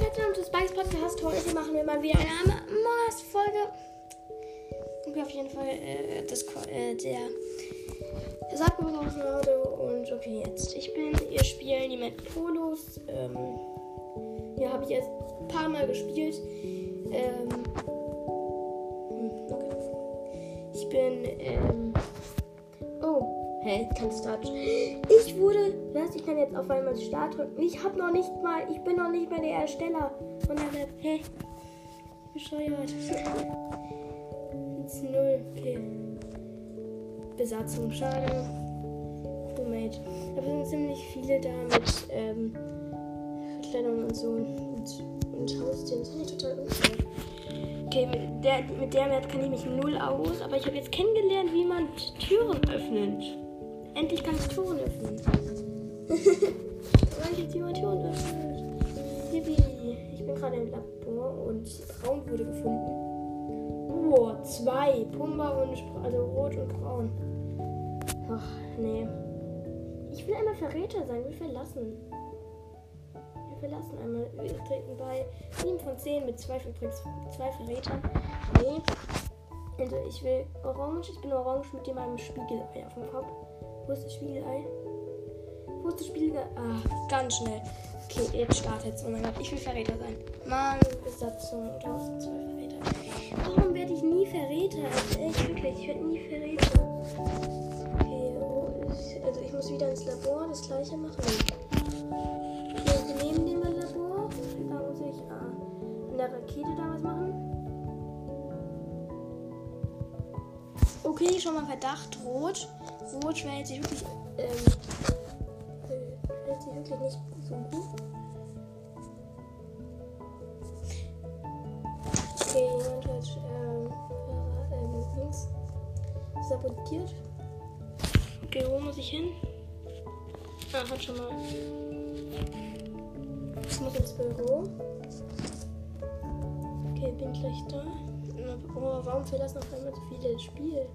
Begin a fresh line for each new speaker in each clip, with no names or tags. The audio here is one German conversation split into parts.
und willkommen zu Spikes Podcast. Heute machen wir mal wieder eine Among-Us-Folge. Okay, auf jeden Fall äh, das, äh, der, Auto. Und okay, jetzt. Ich bin, ihr spielen die Map Polos. Ähm, ja, habe ich jetzt ein paar Mal gespielt. Ähm, hm, okay. Ich bin, ähm. Hä, hey, kein Start. Ich wurde. Was? Ich kann jetzt auf einmal Start drücken. Ich hab noch nicht mal. Ich bin noch nicht mal der Ersteller von der Map. Hä? Bescheuert. 0. Okay. Besatzung. Schade. Crewmate. Da sind ziemlich viele da mit ähm, Verkleidung und so. Und, und Haustieren. Das finde ich total unfair. Okay, mit der, mit der Map kann ich mich null aus, aber ich habe jetzt kennengelernt, wie man Türen öffnet. Endlich kann ich Türen öffnen. Ich jetzt jemand Türen öffnet. Yippie. Ich bin gerade im Labor und braun wurde gefunden. Oh, zwei. Pumba und also rot und braun. Ach, nee. Ich will einmal Verräter sein. Wir verlassen. Wir verlassen einmal. Wir treten bei 7 von 10 mit zwei, zwei Verrätern. Nee. Also ich will orange. Ich bin orange mit dem einem Spiegelei auf dem Kopf. Wo ist das Spiegelei? Wo ist das Spiegelei? Ah, ganz schnell. Okay, jetzt startet es. Oh mein Gott, ich will Verräter sein. Mann, Besatzung 1002 Verräter. Warum werde ich nie Verräter? Echt, wirklich, ich werde nie Verräter. Okay, wo ist. Also ich muss wieder ins Labor das gleiche machen. Okay, neben dem Labor. Da muss ich ah, an der Rakete da was machen. Okay, schon mal Verdacht rot. Rot verhält sich wirklich, ähm, verhält sich wirklich nicht so gut. Okay, jemand hat ähm, ähm, links sabotiert. Okay, wo muss ich hin? Ah, hat schon mal. Ich muss ins Büro. Okay, bin gleich da. Oh, warum verlassen auf einmal so viele das Spiel?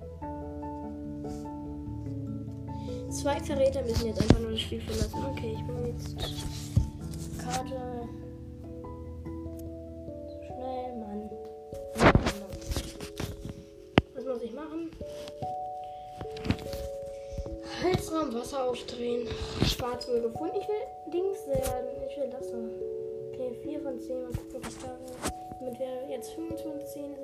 Zwei Verräter müssen jetzt einfach nur das Spiel verlassen. Okay, ich bin jetzt Karte. Schnell, Mann. Was muss ich machen? Heizraum Wasser aufdrehen. Schwarz wohl gefunden. Ich will Dings werden. Ich will das so. Okay, 4 von 10. Mal gucken, was da ist. Damit wäre jetzt 5 von 10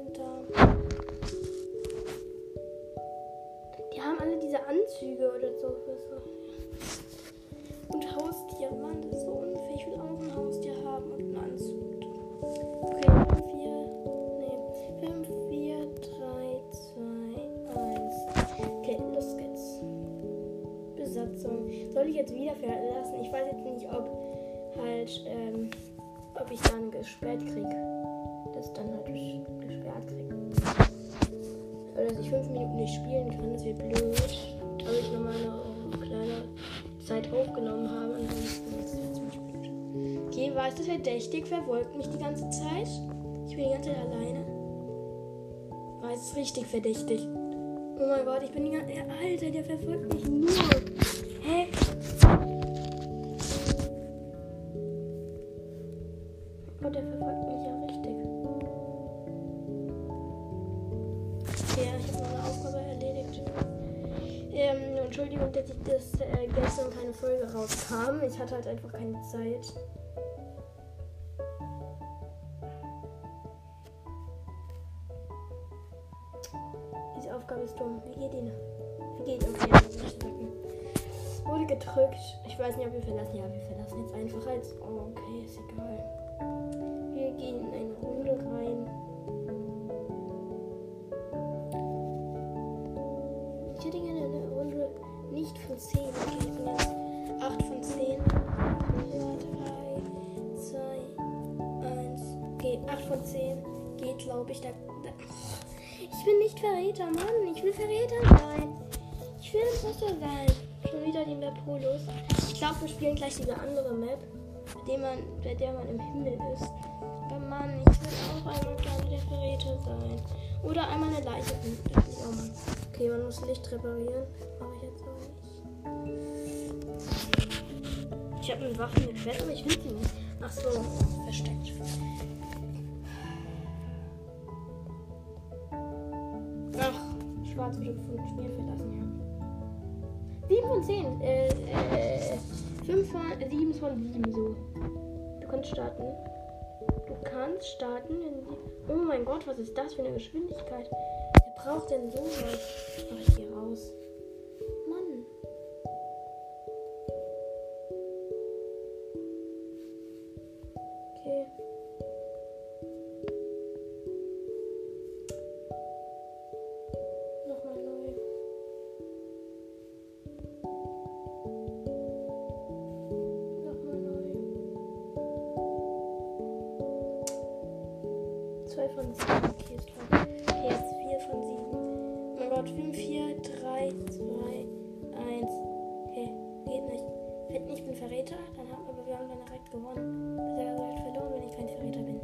Anzüge oder so. Und Haustiere, Mann, das ist so unfair. Ich will auch ein Haustier haben und einen Anzug. Okay, 4, nee, 5, 4, 3, 2, 1. Okay, los geht's. Besatzung. Soll ich jetzt wieder verlassen? Ich weiß jetzt nicht, ob halt, ähm, ob ich dann gesperrt kriege. Das dann halt gesperrt kriege. Oder dass ich fünf Minuten nicht spielen kann, das wäre blöd. Ich nochmal eine kleine Zeit aufgenommen habe. Ansonsten ist blöd. Okay, war es das verdächtig? Verfolgt mich die ganze Zeit? Ich bin die ganze Zeit alleine. War es richtig verdächtig? Oh mein Gott, ich bin die ganze Alter, der verfolgt mich nur. Hä? Oh, der verfolgt mich Entschuldigung, dass ich das äh, gestern keine Folge rauskam. Ich hatte halt einfach keine Zeit. Diese Aufgabe ist dumm. Wie geht die? Wie geht okay, Wurde gedrückt. Ich weiß nicht, ob wir verlassen. Ja, wir verlassen jetzt einfach als. Oh, okay, ist egal. Wir gehen in eine Runde glaube ich. Da, da. Ich bin nicht Verräter, Mann. Ich will Verräter sein. Ich will Imposter sein. Schon wieder die Map Polos. Ich glaube, wir spielen gleich diese andere Map, bei der man, bei der man im Himmel ist. Aber Mann, ich will auch einmal gerne der Verräter sein. Oder einmal eine Leiche finden. Das. Okay, man muss Licht reparieren. Mache ich jetzt auch nicht. Ich habe eine Waffe mit Schwert, aber ich finde sie nicht. Ach so, versteckt. Wurde gefunden, Spiel verlassen, ja. 7 von 10. Äh, äh, 5 von 7 von 7 so. Du kannst starten. Du kannst starten. oh mein Gott, was ist das für eine Geschwindigkeit? Wer braucht denn sowas? Ach, 2 von 7. Okay, ist klar. Okay, jetzt 4 von 7. Oh mein Gott, 5, 4, 3, 2, 1. Okay, geht nicht. Wenn ich bin Verräter, dann haben aber wir haben dann direkt gewonnen. Bisher gesagt verloren, wenn ich kein Verräter bin.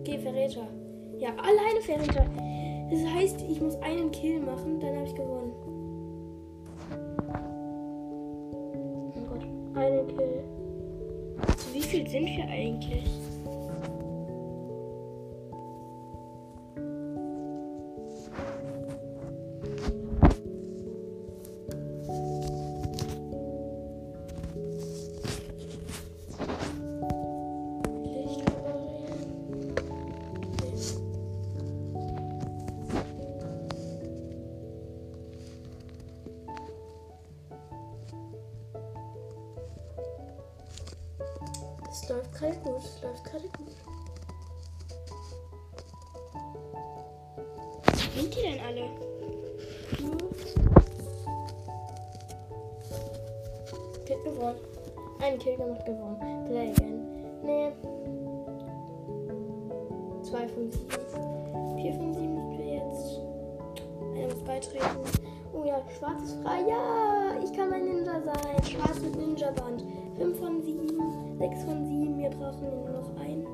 Okay, Verräter. Ja, alleine Verräter. Das heißt, ich muss einen Kill machen, dann habe ich gewonnen. Oh mein Gott, einen Kill. Zu wie viel sind wir eigentlich? Läuft gerade gut. Es läuft gerade gut. Wo sind die denn alle? Kill gewonnen. Ein Kill gemacht gewonnen. Play again. Nee. Zwei von sieben. Vier von sieben sind wir jetzt. Einer muss beitreten. Oh ja, schwarz ist frei. Ja, ich kann ein Ninja sein. Schwarz mit Ninja-Band. Fünf von sieben. 6 von 7. Wir brauchen nur noch einen.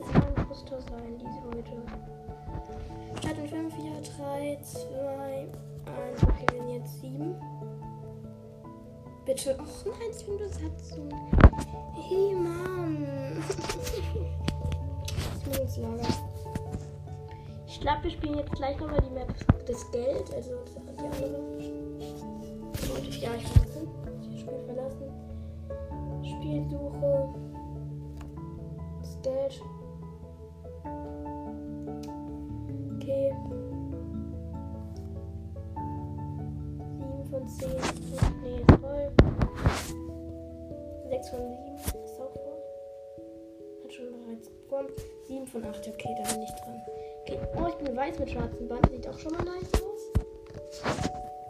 Ich will ein Impostor sein, diese heute. Statt in 5, 4, 3, 2, 1. Okay, wir sind jetzt 7. Bitte. Och nein, ich bin Besatzung. Hey, Mann. ich muss ins Lager. Ich glaube, wir spielen jetzt gleich nochmal die Map des Geld. Also die andere. Und ja, ich verlassen. Ich Spiel verlassen. Spielsuche. Mit schwarzem Band. Sieht auch schon mal nice aus.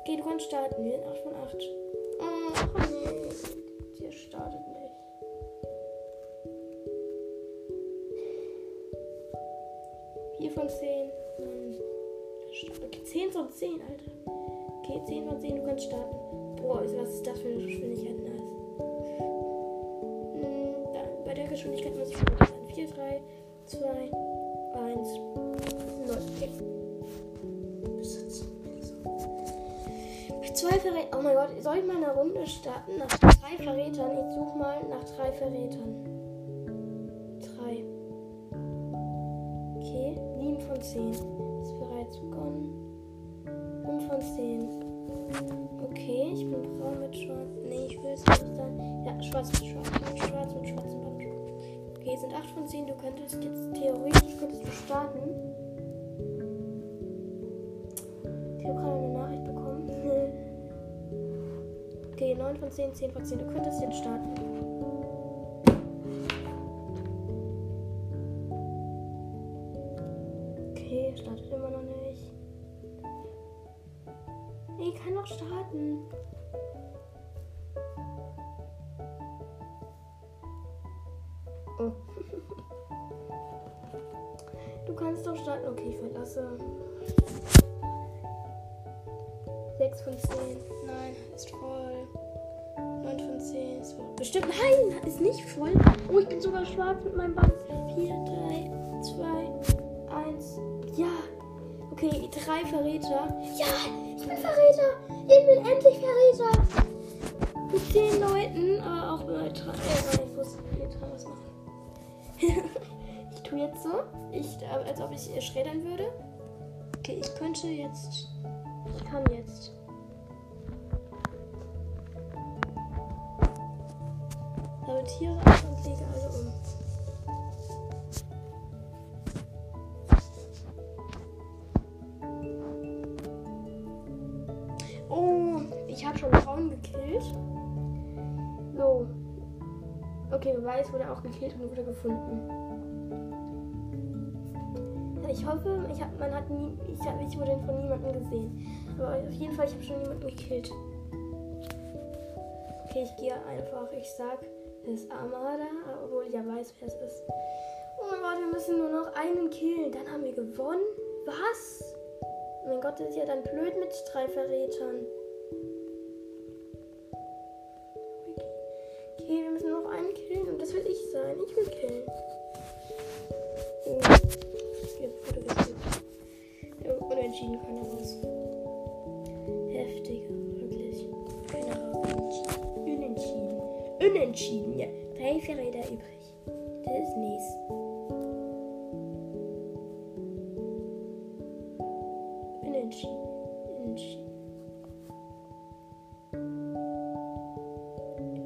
Okay, du kannst starten. Wir sind 8 von 8. Oh, nee. Der startet nicht. 4 von 10. Okay, 10 von 10, Alter. Okay, 10 von 10, du kannst starten. Boah, was ist das für eine Geschwindigkeit? Nice. Hm, bei der Geschwindigkeit muss ich schon mal sein. 4, 3, 2, 1, 0. Okay. Zwei Verräter. Oh mein Gott, soll ich mal eine Runde starten? Nach drei Verrätern. Ich suche mal nach drei Verrätern. 10. Ist bereits begonnen. 5 von 10. Okay, ich bin braun mit schwarz. Nee, ich will es nicht sein. Ja, schwarz mit schwarz. Schwarz mit schwarzem Band. Okay, sind 8 von 10. Du könntest jetzt theoretisch könntest du starten. 9 von 10, 10 von 10. Du könntest jetzt starten. starten. Oh. Du kannst doch starten. Okay, ich verlasse. 6 von 10. Nein, ist voll. 9 von 10 ist. Bestimmt. Nein, ist nicht voll. Oh, ich bin sogar schwarz mit meinem Band. 4, 3, 2, 1. Ja. Okay, drei Verräter. Ja, ich bin Verräter. Ich bin endlich Verräter. Mit zehn Leuten, aber auch mit drei. Äh, ich muss mit drei was machen. ich tue jetzt so, ich, äh, als ob ich äh, schreddern würde. Okay, ich könnte jetzt. Ich kann jetzt. Sabotiere ab und lege alle um. Oh, ich habe schon Braun gekillt. So. Okay, Beweis wurde auch gekillt und wurde gefunden. Ich hoffe, ich hab, man hat nie, ich, hab, ich wurde von niemandem gesehen. Aber auf jeden Fall, ich habe schon jemanden gekillt. Okay, ich gehe einfach. Ich sag, ist Armada, obwohl ich ja weiß, wer es ist. Oh mein Gott, wir müssen nur noch einen killen. Dann haben wir gewonnen. Was? Oh mein Gott, das ist ja dann blöd mit drei Verrätern. Okay, wir müssen noch einen killen und das will ich sein. Ich will killen. Oh. Jetzt wurde geskippt. Ja, unentschieden kann er was. Unentschieden. Ja. Drei Verräter übrig. Das ist nice. Unentschieden. Unentschieden.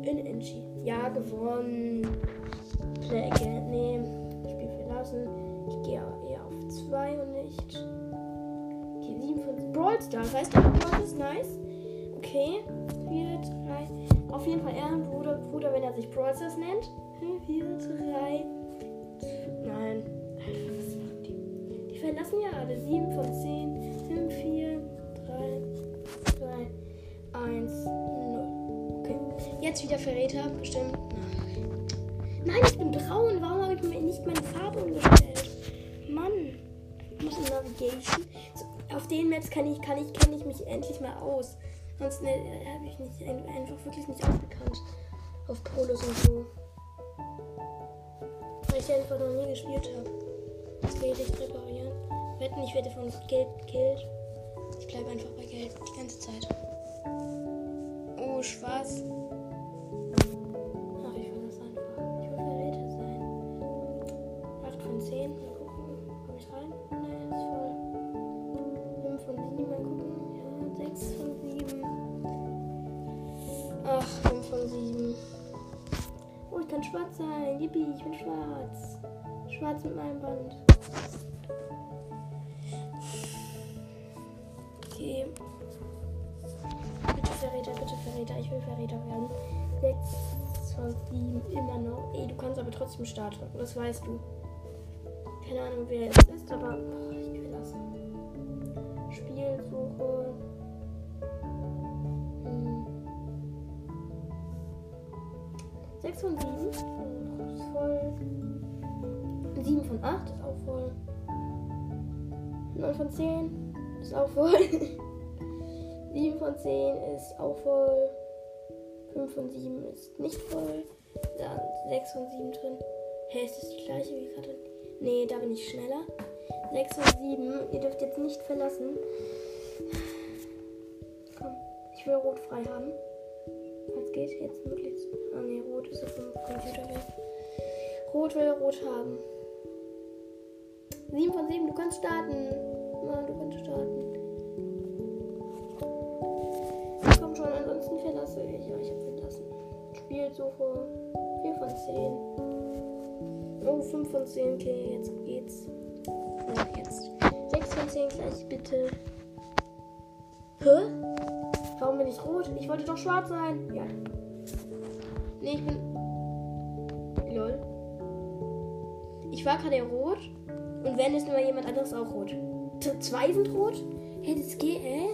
Unentschieden. Ja, gewonnen. Play. Nee. Spiel verlassen. Ich gehe eher auf 2 und nicht. Okay, 7 von Brawl Stars. Heißt auch Brawl ist nice. Okay. 4, 3. Auf jeden Fall Ehrenbruder, Bruder, wenn er sich Stars nennt. 4, 3. Nein. Was machen die? Die verlassen ja alle. 7 von 10. 5, 4, 3, 2, 1, 0. Okay. Jetzt wieder Verräter. Bestimmt. Nein, ich bin braun. Warum habe ich mir nicht meine Farbe umgestellt? Mann. Ich muss in Navigation. So, auf den Maps kann ich, kann ich, kenne ich mich endlich mal aus. Sonst ne, habe ich ein, einfach wirklich nicht ausgekannt. Auf Polos und so. Weil ich einfach noch nie gespielt habe. Das will ich reparieren. Wetten, ich werde von Geld gekillt. Ich bleibe einfach bei Geld die ganze Zeit. Oh, schwarz. Yippie, ich bin schwarz. Schwarz mit meinem Band. Okay. Bitte Verräter, bitte Verräter. Ich will Verräter werden. 6 von 7 immer noch. Ey, du kannst aber trotzdem starten. Das weißt du. Keine Ahnung, wer es ist, aber oh, ich will das. Spielsuche. Hm. 6 von 7. 8 ist auch voll. 9 von 10 ist auch voll. 7 von 10 ist auch voll. 5 von 7 ist nicht voll. Da sind 6 von 7 drin. Hä, ist das die gleiche wie gerade? Nee, da bin ich schneller. 6 von 7. Ihr dürft jetzt nicht verlassen. Komm, ich will rot frei haben. Was geht jetzt möglichst? Ah nee, rot ist auf dem Computer weg. Rot will rot haben. 7 von 7, du kannst starten. Mann, du kannst starten. Komm schon, ansonsten verlasse ich. Ja, ich hab verlassen. Spielsuche. 4 von 10. Oh, 5 von 10. Okay, jetzt geht's. Ja, jetzt. 6 von 10 gleich, bitte. Hä? Warum bin ich rot? Ich wollte doch schwarz sein. Ja. Nee, ich bin. Lol. Ich war gerade rot. Und wenn ist immer jemand anderes auch rot. Zwei sind rot? Hey, das geht, hä?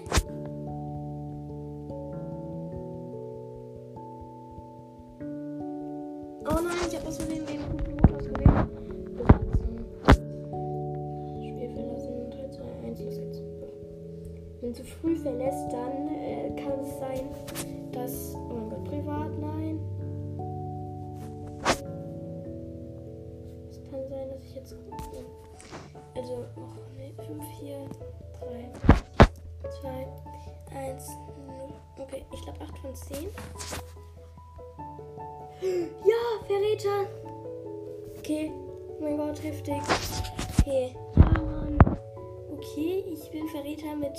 Oh nein, ich hab aus Versehen den guten Rot ausgewählt. Spiel verlassen. 3, 2, 1, los geht's. Wenn du zu früh verlässt, dann äh, kann es sein, jetzt. Also, oh, nee, 5, 4, 3. 2, 1, 0. Okay, ich glaube 8 von 10. Ja, Verräter. Okay. Mein Gott, heftig. Okay. Okay, ich bin Verräter mit.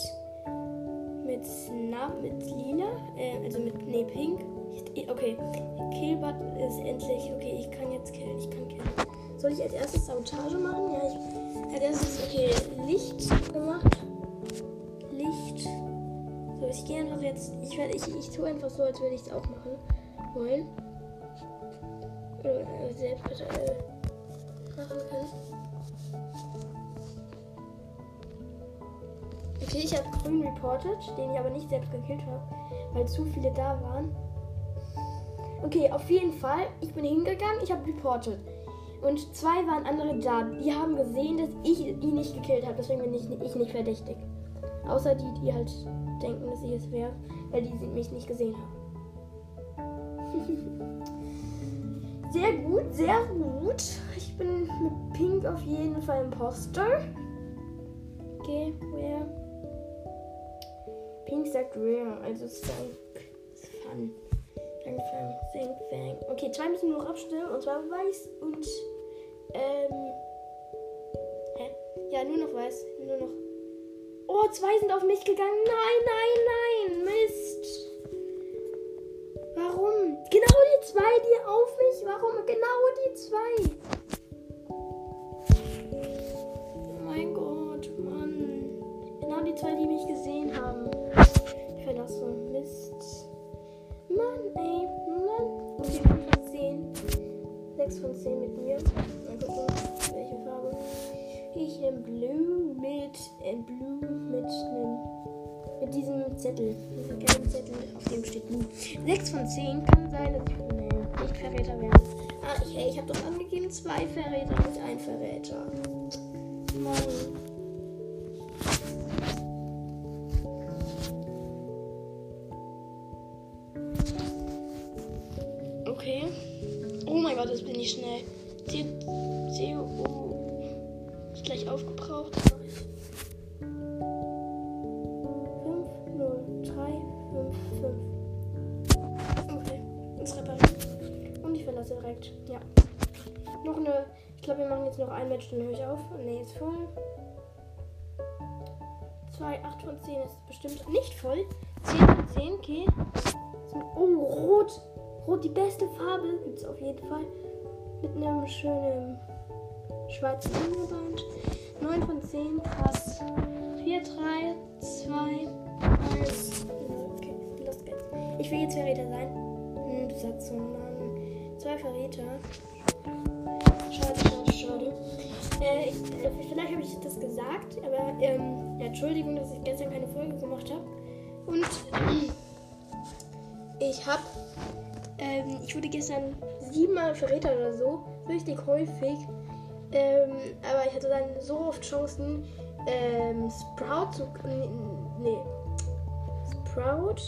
Mit Snap, mit Lila. Äh, also mit. Nee, Pink. Ich, okay. Killbot ist endlich. Okay, ich kann jetzt killen. Ich kann killen. Soll ich als erstes Sabotage machen? Ja, ich. Als erstes. Okay, Licht gemacht. Licht. So, ich gehe einfach jetzt. Ich, werd, ich, ich tue einfach so, als würde ich es auch machen wollen. Oder äh, selbst äh, machen können. Okay, ich habe grün reported, den ich aber nicht selbst gekillt habe, weil zu viele da waren. Okay, auf jeden Fall, ich bin hingegangen, ich habe reported. Und zwei waren andere da. Die haben gesehen, dass ich ihn nicht gekillt habe. Deswegen bin ich, ich nicht verdächtig. Außer die, die halt denken, dass ich es wäre, weil die mich nicht gesehen haben. sehr gut, sehr gut. Ich bin mit Pink auf jeden Fall Imposter. Okay, where? Pink sagt rare, also Stank ist fun. Fang, fang, fang. Okay, zwei müssen nur noch abstimmen und zwar weiß und ähm. Hä? Ja, nur noch weiß. Nur noch. Oh, zwei sind auf mich gegangen. Nein, nein, nein. Mist. Warum? Genau die zwei, die auf mich. Warum? Genau die zwei. Oh mein Gott, Mann. Genau die zwei, die mich gesehen haben. Ich verlasse. Mist. Mann, ey. Mann. Okay, 5 von 10. 6 von 10 mit mir. Nehme Blue mit. Äh, Blue mit einem. Mit diesem Zettel. Diesem gelben Zettel, auf dem steht Blue. 6 von 10 kann sein, dass ich nee, nicht Verräter werde. Ah, ich, ich habe doch angegeben, zwei Verräter und ein Verräter. Mann. Okay. Oh mein Gott, jetzt bin ich schnell. CO ist gleich aufgebraucht. 5, 0, 3, 5, 5. Okay, ist repariert. Und ich verlasse direkt. Ja. Noch eine. Ich glaube, wir machen jetzt noch ein Match, dann höre ich auf. Ne, ist voll. 2, 8 von 10 ist bestimmt nicht voll. 10 von 10, okay. Oh, rot. Rot, die beste Farbe gibt es auf jeden Fall. Mit einem schönen schwarzen Linienband. 9 von 10, krass. 4, 3, 2, 1. Okay, los geht's. Ich will jetzt Verräter sein. Hm, du sagst so, Mann. Zwei Verräter. Schade, schade, schade. Äh, ich, äh, vielleicht habe ich das gesagt, aber ähm, ja, Entschuldigung, dass ich gestern keine Folge gemacht habe. Und ich habe ähm, ich wurde gestern siebenmal Verräter oder so. Richtig häufig. Ähm, aber ich hatte dann so oft Chancen, ähm, Sprout zu. Nee. Sprout.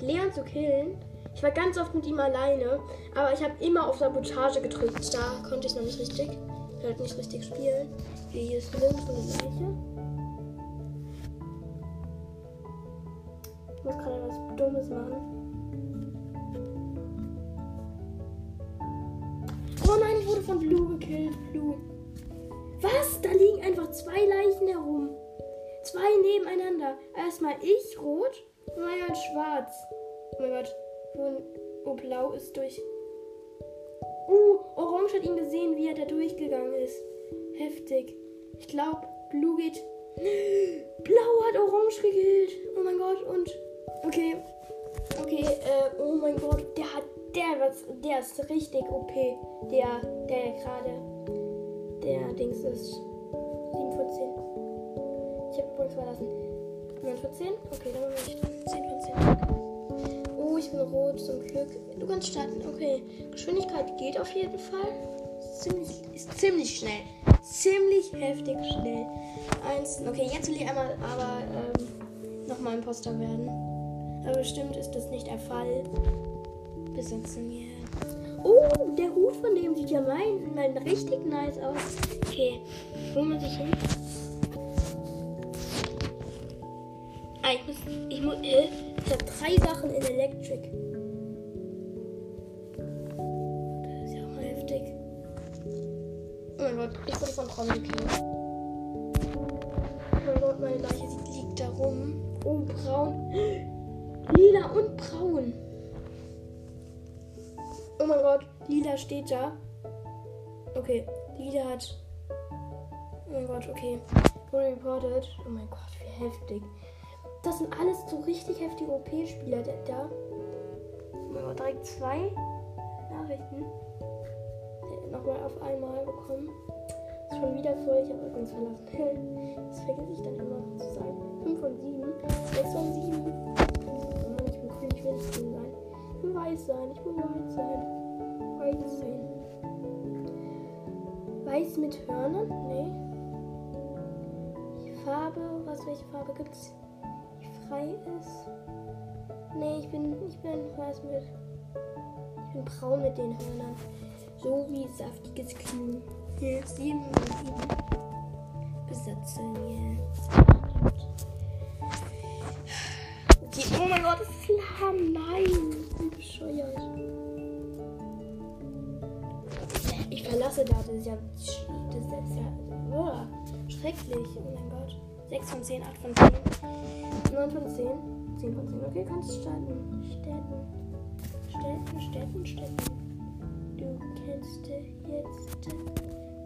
Leon zu killen. Ich war ganz oft mit ihm alleine, aber ich habe immer auf Sabotage gedrückt. Da konnte ich noch nicht richtig. Ich halt nicht richtig spielen. Hier ist nirgendwo eine Leiche. Ich muss gerade was Dummes machen. Oh nein, ich wurde von Blue Einfach zwei Leichen herum. Zwei nebeneinander. Erstmal ich rot und mein schwarz. Oh mein Gott. Oh, blau ist durch. Uh, Orange hat ihn gesehen, wie er da durchgegangen ist. Heftig. Ich glaube, Blue geht. Blau hat Orange gekillt. Oh mein Gott. Und. Okay. Okay, äh, oh mein Gott. Der hat der, was, der ist richtig OP. Der, der gerade, der Dings ist 7 von 10. Ich habe übrigens verlassen. 9 von 10? Okay, dann mache ich 10 von 10. Oh, ich bin rot, zum Glück. Du kannst starten. Okay, Geschwindigkeit geht auf jeden Fall. Ziemlich, ist ziemlich schnell. Ziemlich heftig schnell. Eins, okay, jetzt will ich einmal aber ähm, nochmal Imposter werden. Aber bestimmt ist das nicht der Fall besitzen wir. Oh, der Hut von dem sieht ja mein, mein richtig nice aus. Okay, wo muss ich hin? Ah, ich muss. Ich muss. Äh, ich habe drei Sachen in Electric. Das ist ja auch mal heftig. Oh mein Gott, ich wurde von Frauen gekillt. Oh mein Gott, meine Leiche liegt da rum. Oh, braun. Lila und braun. Oh mein Gott, Lila steht da. Okay, Lila hat. Oh mein Gott, okay. Wurde reported. Oh mein Gott, wie heftig. Das sind alles so richtig heftige OP-Spieler da. Oh mein Gott, direkt zwei Nachrichten. Nochmal auf einmal bekommen. Ist schon wieder voll. Ich habe übrigens verlassen. Das vergesse ich dann immer zu sagen. 5 von 7. 6 von 7. Ich bin grün, ich will grün sein. Ich will weiß sein. Ich will weiß sein. Weiß sein. Weiß mit Hörnern? Nee. Die Farbe, was welche Farbe gibt es? Die frei ist. Nee, ich bin, ich bin weiß mit. Ich bin braun mit den Hörnern. So wie saftiges Knie. Jetzt 7 7. Besetzen jetzt. Okay, oh mein Gott, das ist lahm. Nein, wie bescheuert. Verlasse da, das ist ja, das ist ja oh, schrecklich. Oh mein Gott. 6 von 10, 8 von 10, 9 von 10, 10 von 10. Okay, kannst starten. Städten. Städten, Städten, Städten. Du kennst jetzt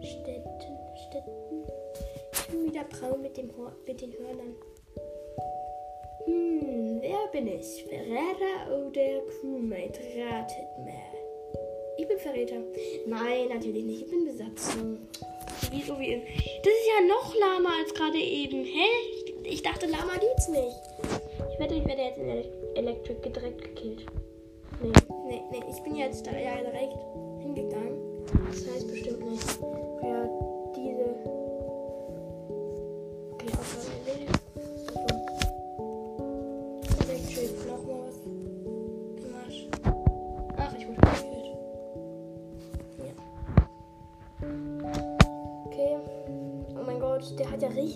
Städten, Städten. Ich bin wieder braun mit, dem mit den Hörnern. Hm, wer bin ich? Verräter oder Crewmate? Ratet mal. Ich bin Verräter. Nein, natürlich nicht. Ich bin Besatzung. Wieso wie. Das ist ja noch lahmer als gerade eben. Hä? Ich, ich dachte, lama geht's nicht. Ich wette, ich werde jetzt in Electric direkt gekillt. Nee, nee, nee. Ich bin jetzt da ja direkt hingegangen. Das heißt bestimmt nicht. Ja,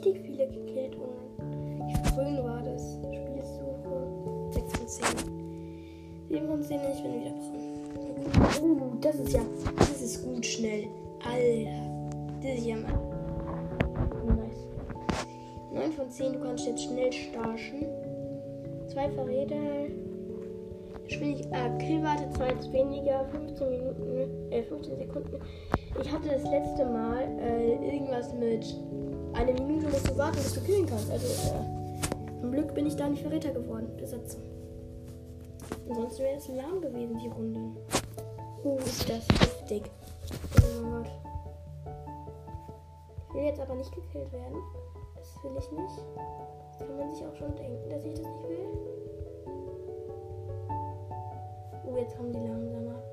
richtig viele gekillt und grün war das? Spielsuche. 6 von 10. 7 von 10, ich bin wieder dran. Uh, das ist ja. Das ist gut schnell. Alter. Das ist ja mal. Nice. 9 von 10, du kannst jetzt schnell starschen. Zwei Verräter. Geschwindig, äh, Killwarte 2 ist weniger, 15 Minuten, äh, 15 Sekunden. Ich hatte das letzte Mal äh, irgendwas mit eine Minute musst du warten, bis du killen kannst. Also, äh, zum Glück bin ich da nicht Verräter geworden. Besatzung. Ansonsten wäre es lahm gewesen, die Runde. Oh, ist das heftig. Oh mein Gott. Ich will jetzt aber nicht gekillt werden. Das will ich nicht. Kann man sich auch schon denken, dass ich das nicht will. Oh, jetzt kommen die langsamer.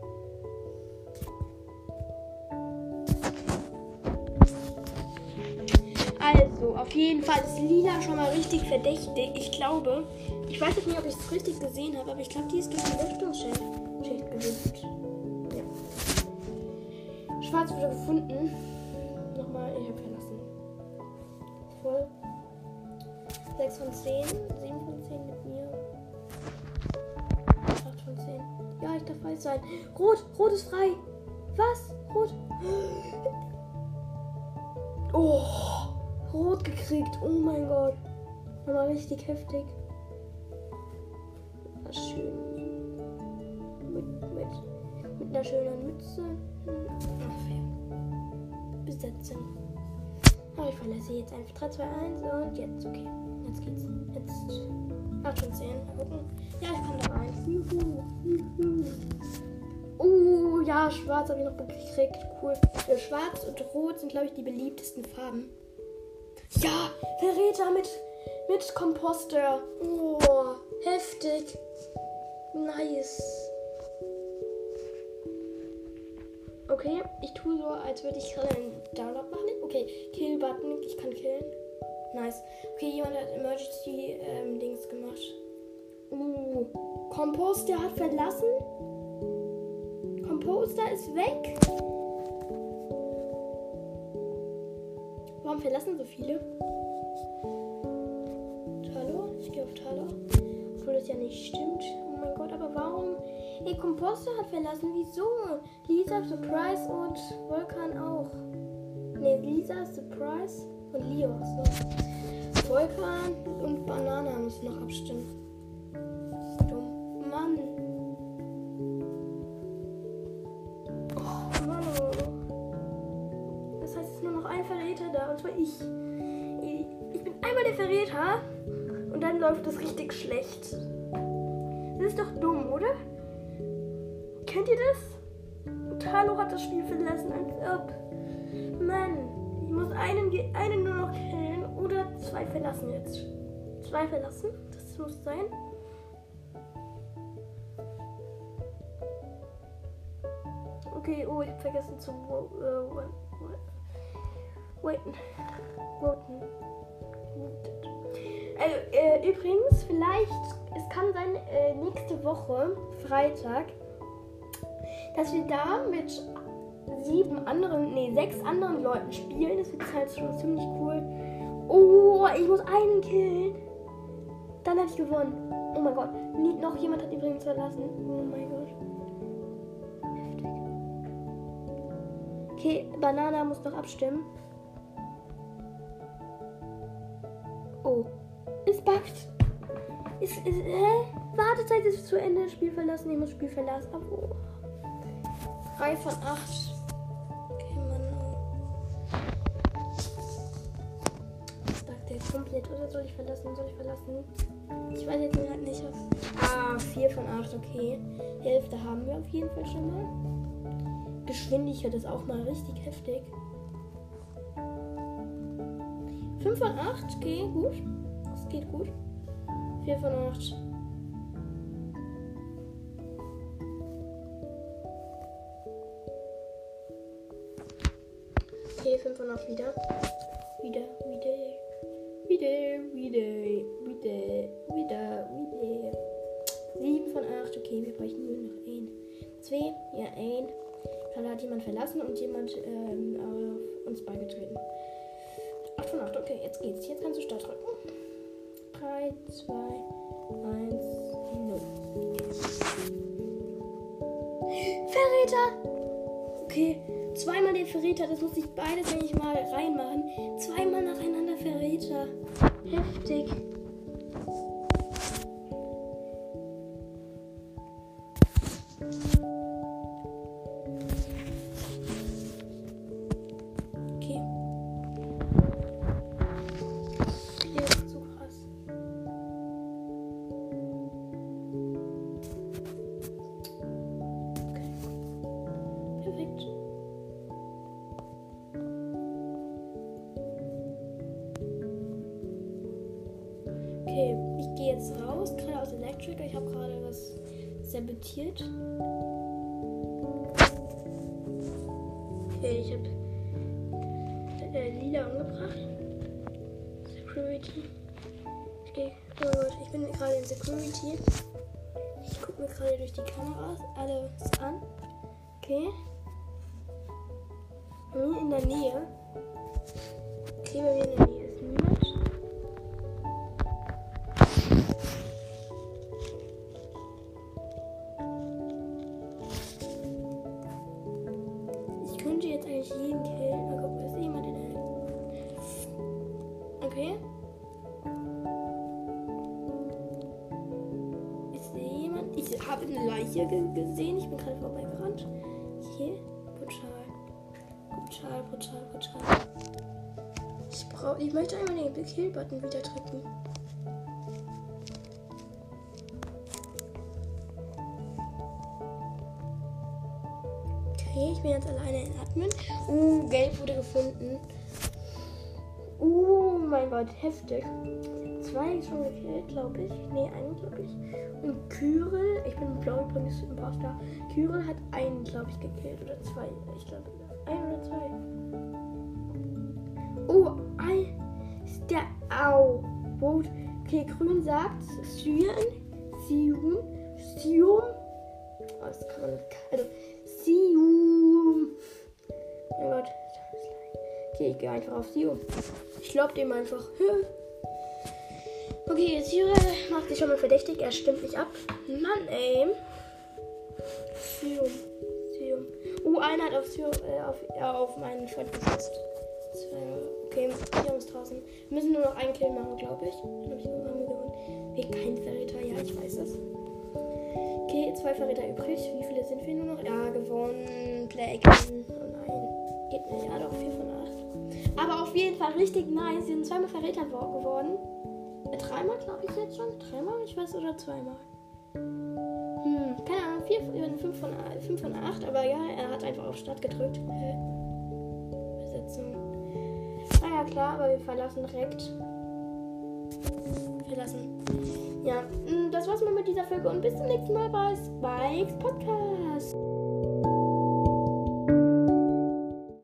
Auf jeden Fall ist Lila schon mal richtig verdächtig. Ich glaube, ich weiß jetzt nicht, ob ich es richtig gesehen habe, aber ich glaube, die ist durch die Lüftungsschicht gewippt. Ja. Schwarz wurde gefunden. Nochmal, ich habe verlassen. Voll. 6 von 10, 7 von 10 mit mir. 8 von 10. Ja, ich darf weiß sein. Rot, rot ist frei. Was? Rot. Oh, rot gekriegt. Oh mein Gott. Nochmal richtig heftig. Was schön. Mit, mit, mit einer schönen Mütze. Besetzen. Aber ich verlasse jetzt einfach 3, 2, 1 und jetzt, okay. Jetzt geht's. Jetzt 8 von 10. Mal gucken. Ja, ich komme da rein. Juhu. Juhu. Oh, ja, schwarz habe ich noch gekriegt. Cool. Schwarz und rot sind, glaube ich, die beliebtesten Farben. Ja, Verräter mit, mit Komposter. Oh, heftig. Nice. Okay, ich tue so, als würde ich gerade einen Download machen. Okay, Kill-Button. Ich kann killen. Nice. Okay, jemand hat Emergency-Dings ähm, gemacht. Uh, Komposter hat verlassen. Komposter ist weg. Warum verlassen so viele? Hallo? Ich gehe auf Thaler. Obwohl das ja nicht stimmt. Oh mein Gott, aber warum? Ey, Komposter hat verlassen. Wieso? Lisa, Surprise und Vulkan auch. Ne, Lisa, Surprise und Leo. So. Vulkan und Banana müssen noch abstimmen. Zwar ich. Ich bin einmal der Verräter und dann läuft es richtig schlecht. Das ist doch dumm, oder? Kennt ihr das? Talo hat das Spiel verlassen, als ob. Mann, ich muss einen, einen nur noch killen oder zwei verlassen jetzt. Zwei verlassen? Das muss sein. Okay, oh, ich habe vergessen zu äh, waiten. Voten. Also, äh, übrigens, vielleicht, es kann sein, äh, nächste Woche, Freitag, dass wir da mit sieben anderen, nee, sechs anderen Leuten spielen. Das wird halt schon ziemlich cool. Oh, ich muss einen killen. Dann habe ich gewonnen. Oh mein Gott. Nie, noch jemand hat übrigens verlassen. Oh mein Gott. Heftig. Okay, Banana muss noch abstimmen. Oh. Es backt. Es, es, hä? Wartezeit ist zu Ende. Spiel verlassen. Ich muss Spiel verlassen. Oh. 3 von 8. Okay, Mann. Sagt der komplett oder soll ich verlassen? Soll ich verlassen? Ich weiß jetzt gerade nicht. Ah, 4 von 8, okay. Hälfte haben wir auf jeden Fall schon mal. Geschwindigkeit ist auch mal richtig heftig. 5 von 8, okay, gut. Das geht gut. 4 von 8. Okay, 5 von 8 wieder. Wieder, wieder. Wieder, wieder, wieder, wieder, wieder. 7 von 8, okay, wir bräuchten nur noch 1. 2, ja, 1. Dann hat jemand verlassen und jemand ähm, auf uns beigetreten. 8 von 8, okay, jetzt geht's. Jetzt kannst du Start drücken. 3, 2, 1, 0. Verräter! Okay, zweimal den Verräter, das muss ich beides eigentlich mal reinmachen. Zweimal nacheinander Verräter. Heftig. Sabotiert. Okay, ich habe äh, Lila umgebracht. Security. Gehe. Oh Gott, ich bin gerade in Security. Ich gucke mir gerade durch die Kameras alles an. Okay. Mir in der Nähe. Ich habe eine Leiche ge gesehen. Ich bin gerade vorbeigerannt. Hier. Brutal. Brutal, brutal, brutal. Ich brauche. Ich möchte einmal den Kill-Button wieder drücken. Okay, ich bin jetzt alleine in Admin. Uh, Geld wurde gefunden. Oh mein Gott, heftig. Zwei schon gekillt, glaube ich. Nee, einen, glaube ich. Und Kyril, ich bin blau übrigens Imposter. Kyril hat einen, glaube ich, gekillt. Oder zwei. Ich glaube, ein oder zwei. Oh, ein. Ist der. Au. Rot. Okay, grün sagt Syrien. Sium. Sium. Oh, das kann man nicht. Also, Sium. Mein Gott. Okay, ich gehe einfach auf Sium. Ich glaube dem einfach. Okay, jetzt hier macht sich schon mal verdächtig. Er stimmt nicht ab. Mann, ey. Sium. Sium. Uh, einer hat auf, Sium, äh, auf, ja, auf meinen Freund gesetzt. Okay, Sium ist draußen. Wir müssen nur noch einen Kill machen, glaube ich. Dann ich haben wir gewonnen. Wir kein Verräter. Ja, ich weiß das. Okay, zwei Verräter übrig. Wie viele sind wir nur noch? Ja, gewonnen. Again. Oh nein. Geht nicht. Ja, doch, 4 von 8. Aber auf jeden Fall richtig nice. Sie sind zweimal Verräter geworden. Dreimal, glaube ich jetzt schon. Dreimal, ich weiß, oder zweimal. Hm, keine Ahnung, 4, 5 von, 5 von 8, aber ja, er hat einfach auf Start gedrückt. Äh, Besetzung. Ah ja, klar, aber wir verlassen direkt. Verlassen. Ja, hm, das war's mal mit dieser Folge und bis zum nächsten Mal bei Spikes Podcast.